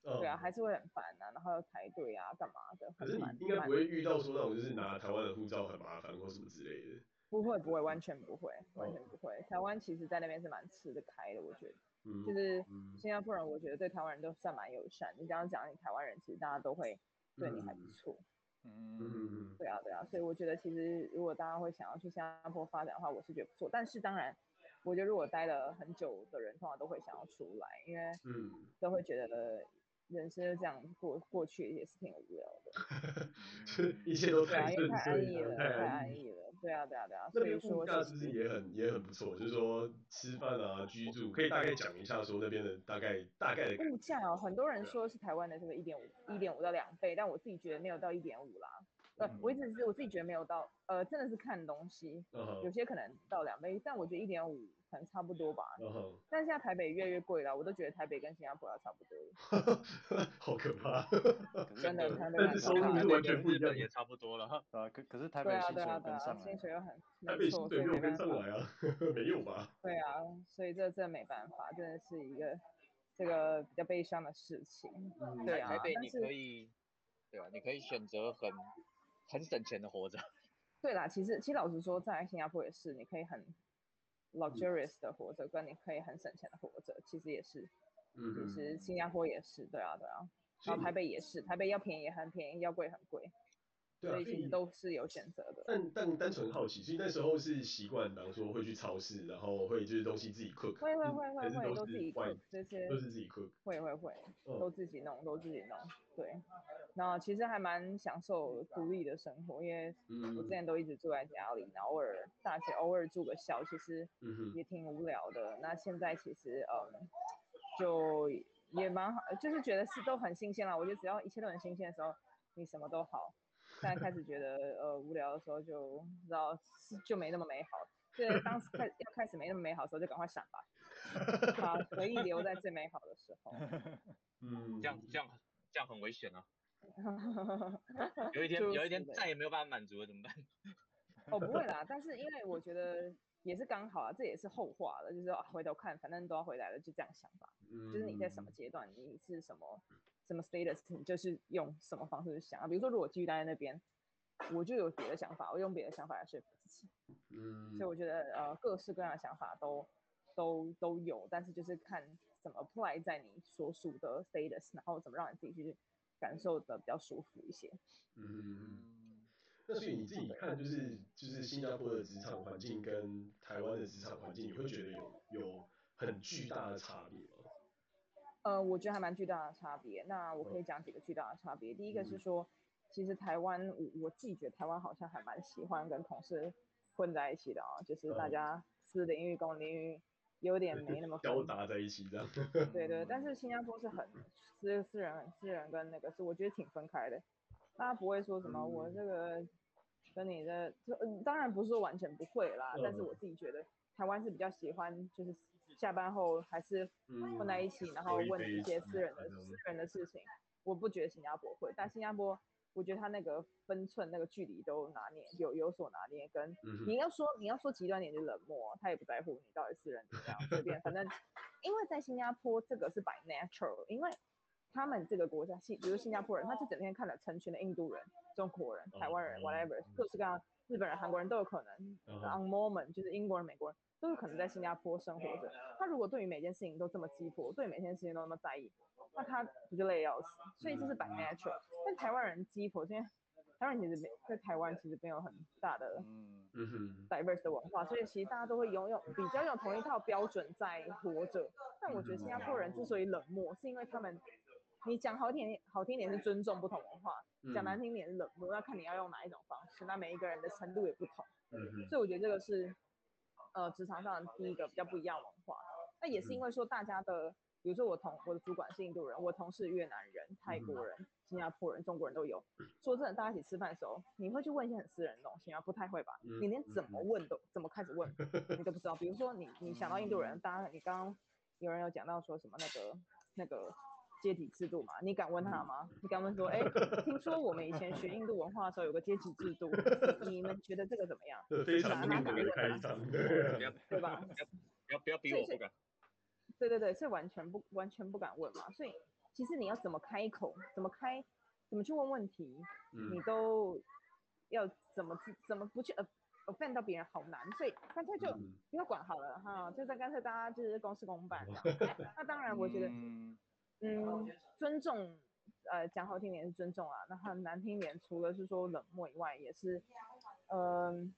嗯、对啊，还是会很烦啊，然后要排队啊，干嘛的。
可是你应该不会遇到说那种就是拿台湾的护照很麻烦或什么之类的。
不会不会，完全不会，完全不会。台湾其实在那边是蛮吃得开的，我觉得。嗯。就是新加坡人，我觉得对台湾人都算蛮友善。你刚刚讲你台湾人，其实大家都会对你还不错。嗯嗯。对啊对啊，所以我觉得其实如果大家会想要去新加坡发展的话，我是觉得不错。但是当然。我觉得如果待了很久的人，通常都会想要出来，因为嗯，都会觉得人生就这样过过去也是挺无聊的，(laughs)
一切都太
对啊，太安逸了，太安逸了，对啊，对啊，对啊。所以说物
价其实也很也很不错？就是说吃饭啊、居住，可以大概讲一下说那边的大概大概的
物价哦。很多人说是台湾的这个一点五一点五到两倍，但我自己觉得没有到一点五啦。呃，我一直是我自己觉得没有到，呃，真的是看东西，有些可能到两倍，但我觉得一点五。可能差不多吧，uh. 但是现在台北越来越贵了，我都觉得台北跟新加坡要差不多。(laughs)
好可怕，
真的，台北
收入是完全不一样，
也差不多了。
啊，可可是台北薪水跟上
薪水又很，
台北薪水又跟上来啊，(laughs) 没有吧？
对啊，所以这这没办法，真的是一个这个比较悲伤的事情。嗯、对啊，
台北你可以，对吧？你可以选择很很省钱的活着。
对啦，其实其实老实说，在新加坡也是，你可以很。luxurious 的活着，跟你可以很省钱的活着，其实也是，嗯，其实新加坡也是，对啊，对啊，然后台北也是，台北要便宜很便宜，要贵很贵。所以其实都是有选择的。
但但单纯好奇，所以那时候是习惯，比方说会去超市，然后会就是东西自己 cook。
会会会会会都自己 cook 这些。
都是自己 cook。
会会会，都自己弄，都自己弄。对。那其实还蛮享受独立的生活，因为我之前都一直住在家里，然后偶尔大学偶尔住个校，其实也挺无聊的。那现在其实嗯，就也蛮好，就是觉得是都很新鲜了。我觉得只要一切都很新鲜的时候，你什么都好。现在开始觉得呃无聊的时候就，就知道就没那么美好。对，当时开要开始没那么美好的时候，就赶快闪吧，好回忆留在最美好的时候。(laughs)
嗯，这样这样这样很危险啊。(laughs) 有一天有一天再也没有办法满足了怎么办？
哦不会啦，但是因为我觉得也是刚好啊，这也是后话了，就是啊回头看，反正都要回来了，就这样想吧。嗯，就是你在什么阶段，你是什么。什么 status 你就是用什么方式去想啊？比如说，如果继续待在那边，我就有别的想法，我用别的想法来说服自己。嗯，所以我觉得呃，各式各样的想法都都都有，但是就是看怎么 apply 在你所属的 status，然后怎么让你自己去感受的比较舒服一些。
嗯，那所以你自己看，就是就是新加坡的职场环境跟台湾的职场环境，你会觉得有有很巨大的差别吗？
呃，我觉得还蛮巨大的差别。那我可以讲几个巨大的差别。第一个是说，其实台湾，我我自己觉得台湾好像还蛮喜欢跟同事混在一起的啊，就是大家私领域、公领域有点没那么 (laughs)
交杂在一起这样。(laughs)
对对，但是新加坡是很 (laughs) 私私人私人跟那个是我觉得挺分开的，大家不会说什么我这个跟你的就嗯，当然不是说完全不会啦，
嗯、
但是我自己觉得台湾是比较喜欢，就是下班后还是混在一起，嗯、然后问一些私人的私人的事情。我不觉得新加坡会，但新加坡我觉得他那个分寸、那个距离都拿捏有有所拿捏。跟你要说你要说极端点就冷漠，他也不在乎你到底私人怎么样，随便，反正因为在新加坡这个是 by natural，因为。他们这个国家，新比如新加坡人，他就整天看了成群的印度人、中国人、台湾人，whatever，各式各样，日本人、韩国人都有可能。On moment，就是英国人、美国人都有可能在新加坡生活着。他如果对于每件事情都这么鸡婆，对每件事情都那么在意，那他不就累要死？所以这是 by natural。但台湾人鸡婆，因为台湾人其实没在台湾其实没有很大的嗯 diverse 的文化，所以其实大家都会拥有比较有同一套标准在活着。但我觉得新加坡人之所以冷漠，是因为他们。你讲好听点，好听点是尊重不同文化；讲难听点是冷漠，要看你要用哪一种方式。那每一个人的程度也不同，所以我觉得这个是呃职场上第一个比较不一样文化。那也是因为说大家的，比如说我同我的主管是印度人，我同事越南人、泰国人、新加坡人、中国人都有。说真的，大家一起吃饭的时候，你会去问一些很私人的东西吗？不太会吧？你连怎么问都怎么开始问，(laughs) 你都不知道。比如说你你想到印度人，大家你刚刚有人有讲到说什么那个那个。阶级制度嘛，你敢问他吗？你敢问说，哎、(laughs) 欸，听说我们以前学印度文化的时候有个阶级制度，你们觉得这个怎么样？
非常明确开场，(laughs)
对吧？不要不要逼我不敢。
对对对，是完全不完全不敢问嘛。所以其实你要怎么开口，怎么开，怎么去问问题，你都要怎么怎么不去 offend 到别人好难。所以干脆就不要管好了哈，就在干脆大家就是公事公办。(laughs) 那当然，我觉得。嗯，尊重，呃，讲好听点是尊重啊，那很难听点，除了是说冷漠以外，也是，嗯、呃，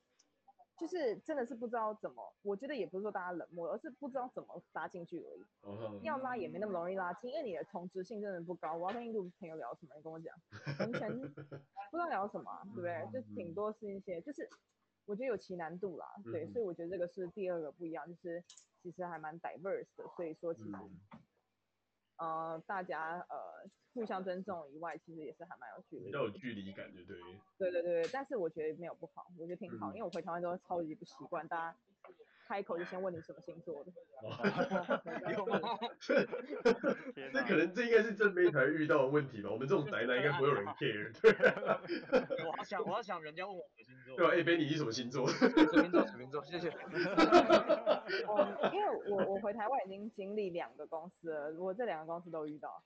就是真的是不知道怎么，我觉得也不是说大家冷漠，而是不知道怎么拉进去而已。Oh, 要拉也没那么容易拉近，因为你的同质性真的不高。我要跟印度朋友聊什么？你跟我讲，完全 (laughs) 不知道聊什么，对不对？就顶多是一些，就是我觉得有其难度啦，对，所以我觉得这个是第二个不一样，就是其实还蛮 diverse 的，所以说其实。呃，大家呃互相尊重以外，其实也是还蛮有距离，比较
有距离感，对对。
对对对，但是我觉得没有不好，我觉得挺好，嗯、因为我回台湾之后超级不习惯，大家开口就先问你什么星座的。(laughs) (laughs)
这可能这应该是正妹才遇到的问题吧？我们这种宅男应该不会有人 care。对。(laughs)
我要想，我要想人家问我的星座。
对啊，哎，Benny 你是什么星座？
什么星座？什么星座？谢谢。
嗯，因为我我回台湾已经经历两个公司了，我这两个公司都遇到，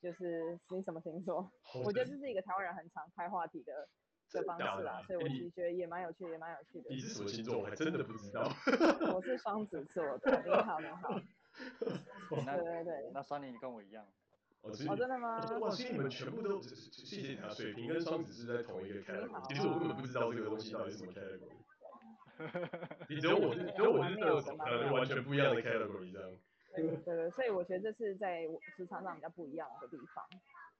就是你什么星座？我觉得这是一个台湾人很常开话题的的方式啦，所以我其实觉得也蛮有趣的，也蛮有趣的。
你是什么星座？我还真的不知道。(laughs)
我是双子座的。你好，你好。(laughs) 对对对，
那 Sunny 你跟我一样。
哦，
真的吗？
哇，其实你们全部都，谢谢你啊，水瓶跟双子是在同一个 category。其实我根本不知道这个东西到底是什么 category。(laughs) 你只有我，只有我是这种呃完全不一样的 category 这样。
对对对，所以我觉得这是在职场上比较不一样的地方。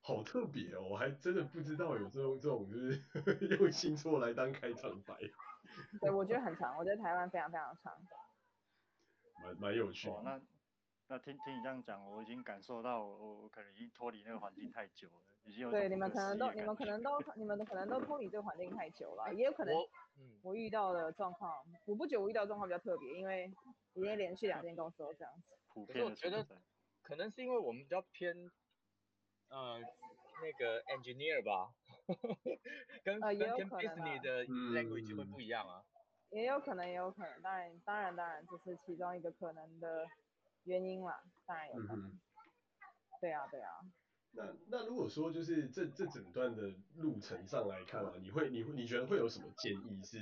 好特别哦，我还真的不知道有这种这种就是 (laughs) 用星座来当开场白。
对，我觉得很长，我觉得台湾非常非常长。(laughs)
蛮蛮有趣。
那那听听你这样讲，我已经感受到我我可能已经脱离那个环境太久了，已经有。对，你们可能都你们可能都你们可能都脱离这个环境太久了，也有可能。我遇到的状况，我不久我遇到的状况比较特别，因为已经连续两间公司都这样子。
可是我觉得，可能是因为我们比较偏，呃，那个 engineer 吧，跟跟跟 business 的 language 会不一样啊。
也有可能，也有可能，当然，当然，当然，这是其中一个可能的原因啦，当然有可能。对啊，对啊。
那那如果说就是这这整段的路程上来看啊，你会你会你觉得会有什么建议是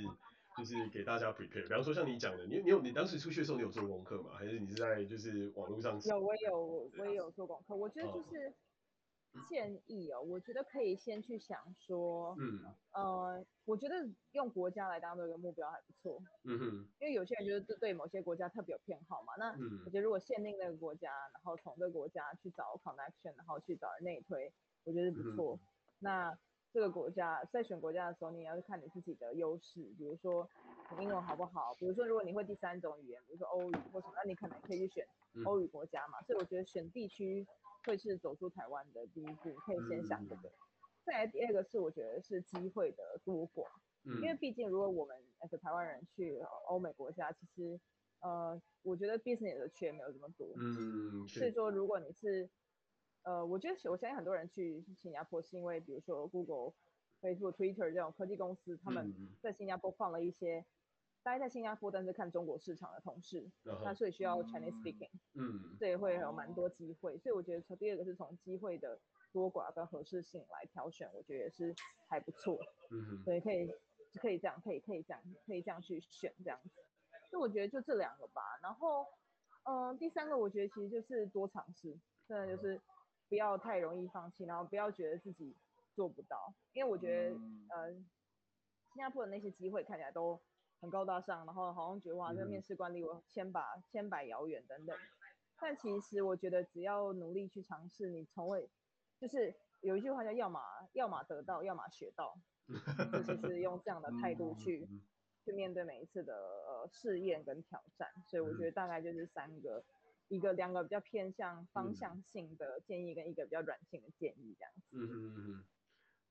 就是给大家 prepare？比方说像你讲的，你你有你当时出去的时候你有做功课吗？还是你是在就是网络上？
有，我有我也有做功课。我觉得就是。建议哦，我觉得可以先去想说，嗯，呃，我觉得用国家来当做一个目标还不错，嗯哼，因为有些人就是对某些国家特别有偏好嘛，那我觉得如果限定那个国家，然后从这个国家去找 connection，然后去找人内推，我觉得不错。嗯、那这个国家在选国家的时候，你也要看你自己的优势，比如说你英文好不好，比如说如果你会第三种语言，比如说欧语或什么，那你可能可以去选欧语国家嘛。所以我觉得选地区。会是走出台湾的第一步，可以先想这个。再来第二个是我觉得是机会的多寡，嗯、因为毕竟如果我们是台湾人去欧美国家，其实呃，我觉得 business 的缺没有这么多。
嗯，
所以说如果你是呃，我觉得我相信很多人去新加坡是因为比如说 Google、Facebook、Twitter 这种科技公司，他们在新加坡放了一些。待在新加坡，但是看中国市场的同事，那、uh. 所以需要 Chinese speaking，
嗯，
这也会有蛮多机会。所以我觉得从第二个是从机会的多寡跟合适性来挑选，我觉得也是还不错。
嗯哼，
所以可以可以这样，可以可以这样，可以这样去选这样子。所以我觉得就这两个吧。然后，嗯、呃，第三个我觉得其实就是多尝试，真的就是不要太容易放弃，然后不要觉得自己做不到，因为我觉得、嗯、呃，新加坡的那些机会看起来都。很高大上，然后好像觉得哇，这个面试官离我千把千百遥远等等。但其实我觉得只要努力去尝试，你从未就是有一句话叫要么要么得到，要么学到，(laughs) 就是是用这样的态度去去面对每一次的呃试验跟挑战。所以我觉得大概就是三个，一个两个比较偏向方向性的建议，跟一个比较软性的建议这样子。
嗯嗯嗯。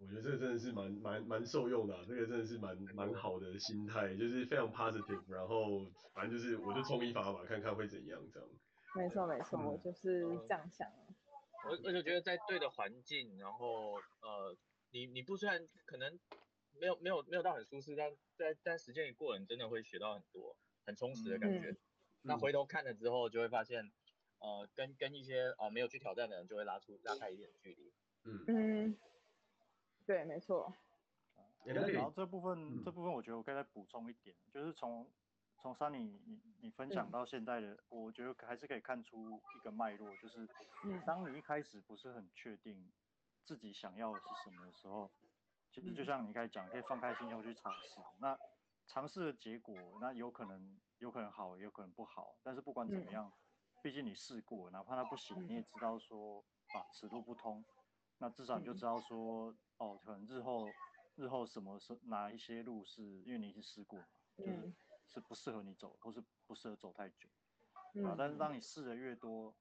我觉得这个真的是蛮蛮蛮受用的、啊，这个真的是蛮蛮好的心态，就是非常 positive，然后反正就是我就冲一发吧，看看会怎样这样。
没错没错，我就是这样想。
我我就觉得在对的环境，然后呃，你你不虽然可能没有没有没有到很舒适，但在但时间一过，你真的会学到很多，很充实的感觉。嗯、那回头看了之后，就会发现，呃，跟跟一些呃没有去挑战的人，就会拉出拉开一点距离。
嗯
嗯。对，没错。
然后这部分，嗯、这部分我觉得我可以再补充一点，就是从从 Sunny 你你分享到现在的，嗯、我觉得还是可以看出一个脉络，就是当你一开始不是很确定自己想要的是什么的时候，其实就像你刚才讲，可以放开心胸去尝试。那尝试的结果，那有可能有可能好，也有可能不好。但是不管怎么样，嗯、毕竟你试过，哪怕它不行，你也知道说啊，此路不通。那至少你就知道说。哦，可能日后，日后什么是哪一些路是因为你已经试过嘛，就是是不适合你走，或是不适合走太久，嗯、啊。但是当你试的越多，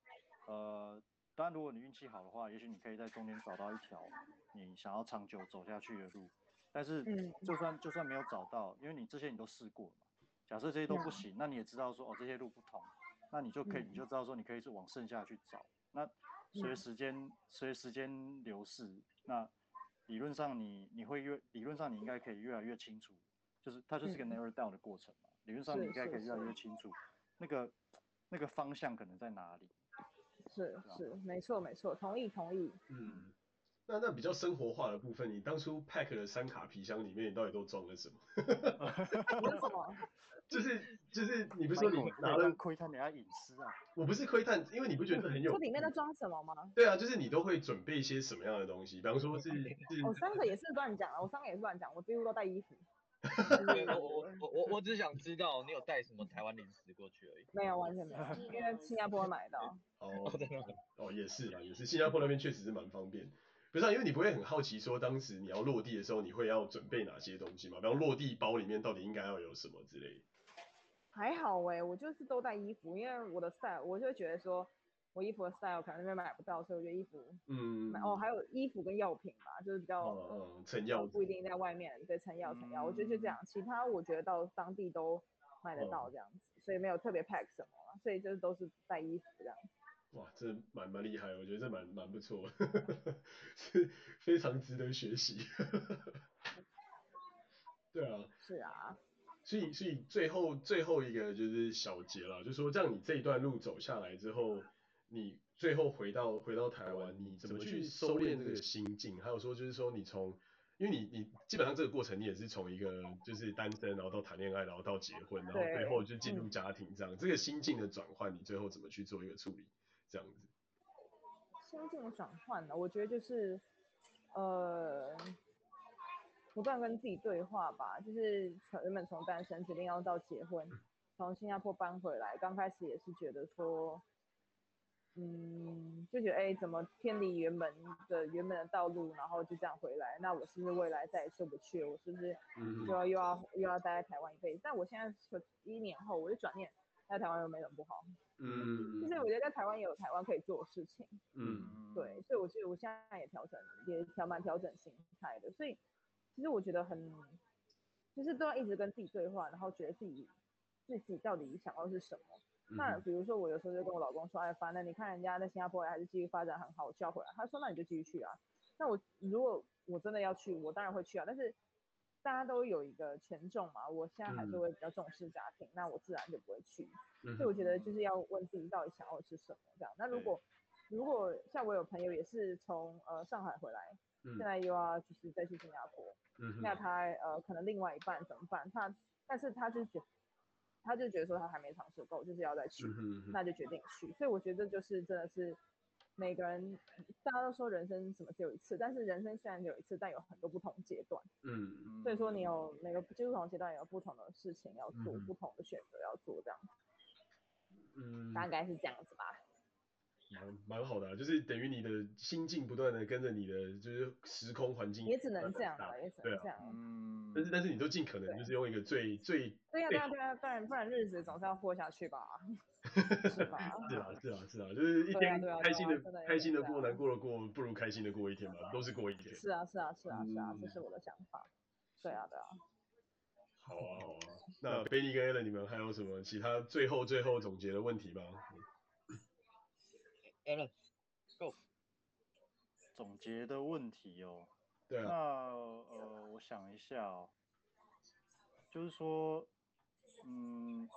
呃，当然如果你运气好的话，也许你可以在中间找到一条你想要长久走下去的路。但是就算就算没有找到，因为你这些你都试过了嘛，假设这些都不行，那你也知道说哦这些路不通，那你就可以你就知道说你可以是往剩下去找。那随着时间随着时间流逝，那理论上你你会越理论上你应该可以越来越清楚，就是它就是个 narrow down 的过程嘛。嗯、理论上你应该可以越来越清楚，那个那个方向可能在哪里。
是是，没错没错，同意同意。
嗯，那那比较生活化的部分，你当初 pack 的三卡皮箱里面，你到底都装了什么？
什么？(laughs)
就是就是你不是说你拿了
窥探人家隐私啊？
我不是窥探，因为你不觉得很有？(laughs)
这里面都装什么吗？
对啊，就是你都会准备一些什么样的东西？比方说是，是
我三个也是乱讲啊，我三个也是乱讲，我几乎都带衣服。
我我我我我只想知道你有带什么台湾零食过去而已。
没有，完全没有，因为新加坡买的。
哦，哦，也是啊，也是，新加坡那边确实是蛮方便。不是啊，因为你不会很好奇说当时你要落地的时候，你会要准备哪些东西嘛？比方落地包里面到底应该要有什么之类的。
还好哎、欸，我就是都带衣服，因为我的 style，我就觉得说，我衣服的 style 可能那边买不到，所以我觉得衣服，
嗯，
哦，还有衣服跟药品吧，就是比较，
嗯，成药
不一定在外面，对，成药成药，我觉得就这样，其他我觉得到当地都买得到这样子，嗯、所以没有特别 pack 什么，所以就是都是带衣服这样。
哇，这蛮蛮厉害，我觉得这蛮蛮不错，(laughs) 是非常值得学习。(laughs) 对啊。
是啊。
所以，所以最后最后一个就是小结了，就是说，这样你这一段路走下来之后，你最后回到回到台湾，你怎么去收敛这个心境？还有说，就是说，你从，因为你你基本上这个过程，你也是从一个就是单身，然后到谈恋爱，然后到结婚，然后最后就进入家庭这样，这个心境的转换，你最后怎么去做一个处理？这样子。
心境的转换呢？我觉得就是，呃。不断跟自己对话吧，就是从原本从单身决定要到结婚，从新加坡搬回来，刚开始也是觉得说，嗯，就觉得哎、欸，怎么偏离原本的原本的道路，然后就这样回来，那我是不是未来再也出不去？我是不是就要又要又要待在台湾一辈子？但我现在一年后，我就转念，在台湾又没什么不好，
嗯，
就是我觉得在台湾也有台湾可以做的事情，
嗯，
对，所以我觉得我现在也调整，也调蛮调整心态的，所以。其实我觉得很，就是都要一直跟自己对话，然后觉得自己自己到底想要是什么。
嗯、
那比如说我有时候就跟我老公说，哎，反正你看人家在新加坡还是继续发展很好，我就要回来。他说那你就继续去啊。那我如果我真的要去，我当然会去啊。但是大家都有一个权重嘛，我现在还是会比较重视家庭，嗯、那我自然就不会去。
嗯、
所以我觉得就是要问自己到底想要的是什么这样。那如果如果像我有朋友也是从呃上海回来，
嗯、
现在又要就是再去新加坡，
嗯、
那他呃可能另外一半怎么办？他但是他就觉他就觉得说他还没尝试够，就是要再去，
嗯、
那就决定去。所以我觉得就是真的是每个人，大家都说人生什么只有一次，但是人生虽然只有一次，但有很多不同阶段。
嗯，
所以说你有每个就是不同阶段有不同的事情要做，
嗯、
不同的选择要做，这样。
嗯，
大概是这样子吧。
蛮蛮好的、啊，就是等于你的心境不断的跟着你的就是时空环境，
也只能这样了，也只能这样。
嗯，
但是但是你都尽可能就是用一个最最
对呀对呀对呀，不然不然日子总是要过下去吧，(laughs) 是吧？(laughs)
是啊 (laughs) 是啊是啊，就是一天开心的开心的过，难过的过，不如开心的过一天嘛，都是过一天。
是啊是啊是啊是啊，这是我的想法。对啊对啊。
好啊好啊，那 Benny 跟 Allen 你们还有什么其他最后最后总结的问题吗
？Allen，Go。
总结的问题哦。
对啊。
那呃，我想一下哦，就是说，嗯，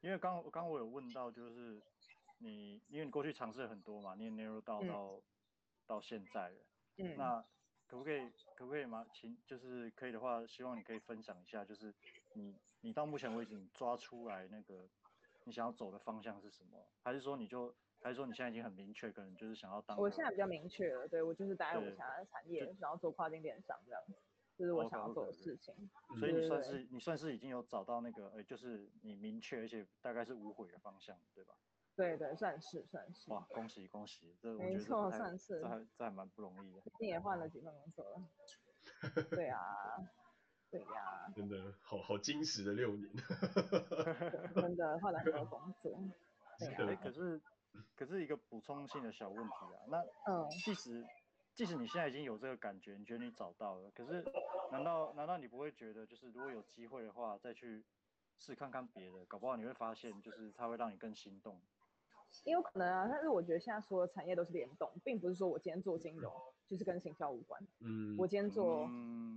因为刚刚我有问到，就是你，因为你过去尝试了很多嘛，你也 narrow 到到、嗯、到现在了。
嗯。
那可不可以，可不可以嘛？请，就是可以的话，希望你可以分享一下，就是你，你到目前为止你抓出来那个你想要走的方向是什么？还是说你就？还是说你现在已经很明确，可能就是想要当？
我现在比较明确了，对，我就是待在我想要的产业，然后做跨境电商这样，这是我想要做的事情。
所以你算是你算是已经有找到那个，呃，就是你明确而且大概是无悔的方向，对吧？
对对，算是算是。
哇，恭喜恭喜，这我觉得
没错，算是。
这还这还蛮不容易的。
你也换了几份工作了。(laughs) 对啊，对呀。
真的好好精实的六年。(laughs)
真的换了很多工作。(laughs) 对啊。
可是。可是一个补充性的小问题啊，那
嗯，
即使即使你现在已经有这个感觉，你觉得你找到了，可是难道难道你不会觉得，就是如果有机会的话，再去试看看别的，搞不好你会发现，就是它会让你更心动。
也有可能啊，但是我觉得现在所有产业都是联动，并不是说我今天做金融就是跟行销无关，
嗯，
我今天做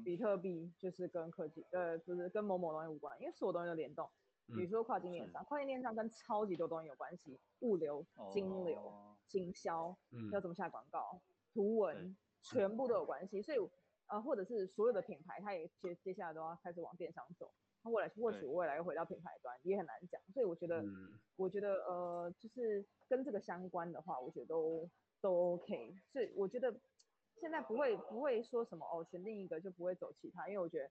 比特币就是跟科技，呃，就是跟某某东西无关，因为所有东西都联动。比如说跨境电商，跨境电商跟超级多东西有关系，物流、金流、经销，要怎么下广告、图文，全部都有关系。所以，呃，或者是所有的品牌，它也接接下来都要开始往电商走。它未来或许未来又回到品牌端，也很难讲。所以我觉得，我觉得呃，就是跟这个相关的话，我觉得都都 OK。所以我觉得现在不会不会说什么哦，选定一个就不会走其他，因为我觉得。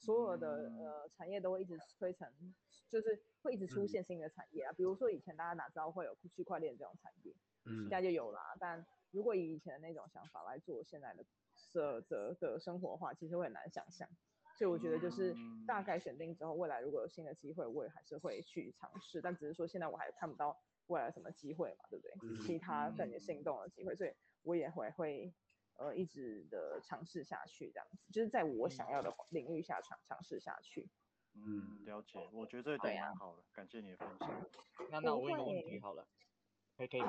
所有的呃产业都会一直推陈，就是会一直出现新的产业啊。嗯、比如说以前大家哪知道会有区块链这种产业，嗯，现在就有了。但如果以以前的那种想法来做现在的的的的生活的话，其实会很难想象。所以我觉得就是大概选定之后，未来如果有新的机会，我也还是会去尝试。但只是说现在我还看不到未来什么机会嘛，对不对？嗯、其他更有心动的机会，所以我也会会。呃，一直的尝试下去，这样子，就是在我想要的领域下尝尝试下去。
嗯，了解，我觉得这点蛮好的，感谢你的分享。
那那我问一个问题好了，可以可以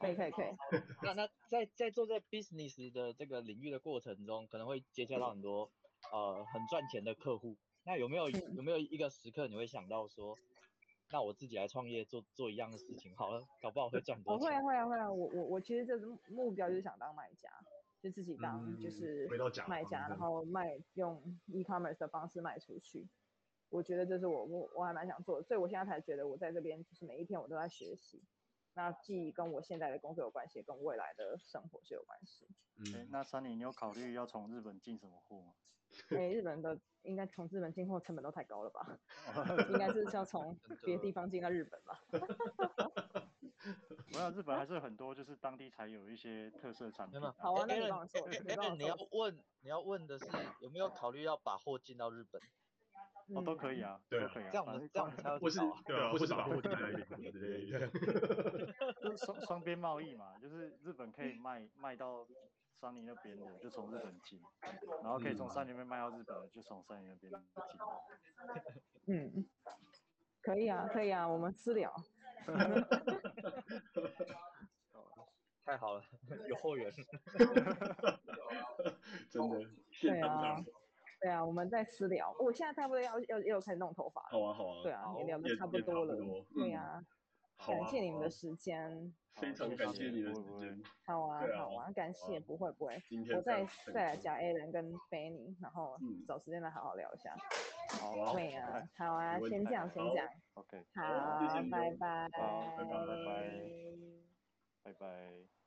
可以可以可以。
那那在在做这 business 的这个领域的过程中，可能会接触到很多呃很赚钱的客户。那有没有有没有一个时刻你会想到说？那我自己来创业做做一样的事情，好了，搞不好会赚多钱。
会啊会啊会啊，我我我其实这是目标就是想当卖家，就自己当就是卖家，然后卖用 e-commerce 的方式卖出去。我觉得这是我我我还蛮想做的，所以我现在才觉得我在这边就是每一天我都在学习。那既跟我现在的工作有关系，也跟未来的生活是有关系。
嗯，那 Sunny，你有考虑要从日本进什么货吗？
哎、欸，日本的应该从日本进货成本都太高了吧？(laughs) 应该是要从 (laughs) 别的地方进到日本吧？
我想日本还是很多，就是当地才有一些特色产品。
好啊，那你帮我说。
你要问，你要问的是有没有考虑要把货进到日本？
哦，都可以啊，对，可以啊。
这样我们这样才 (laughs)
或是对啊，或是把货进来美国之类的。(laughs)
就双双边贸易嘛，就是日本可以卖卖到桑尼那边的，就从日本进，然后可以从桑尼那边卖到日本的，就从桑尼那边进。(laughs)
嗯，可以啊，可以啊，我们私聊。
太好了，有后援。
真的。
对啊，对啊，我们在私聊。我现在差不多要要要开始弄头发了。
好啊，好啊。
对啊，也聊得差不多了。对啊。感谢你们的时间。
非常感谢你的时间。
好啊，好啊，感谢，不会不会。我再再来加 A 人跟 Benny，然后找时间来好好聊一下。
好啊。
对啊，好啊，先这样，先这样。
OK。
好，拜拜。
好，拜拜，拜拜。拜拜。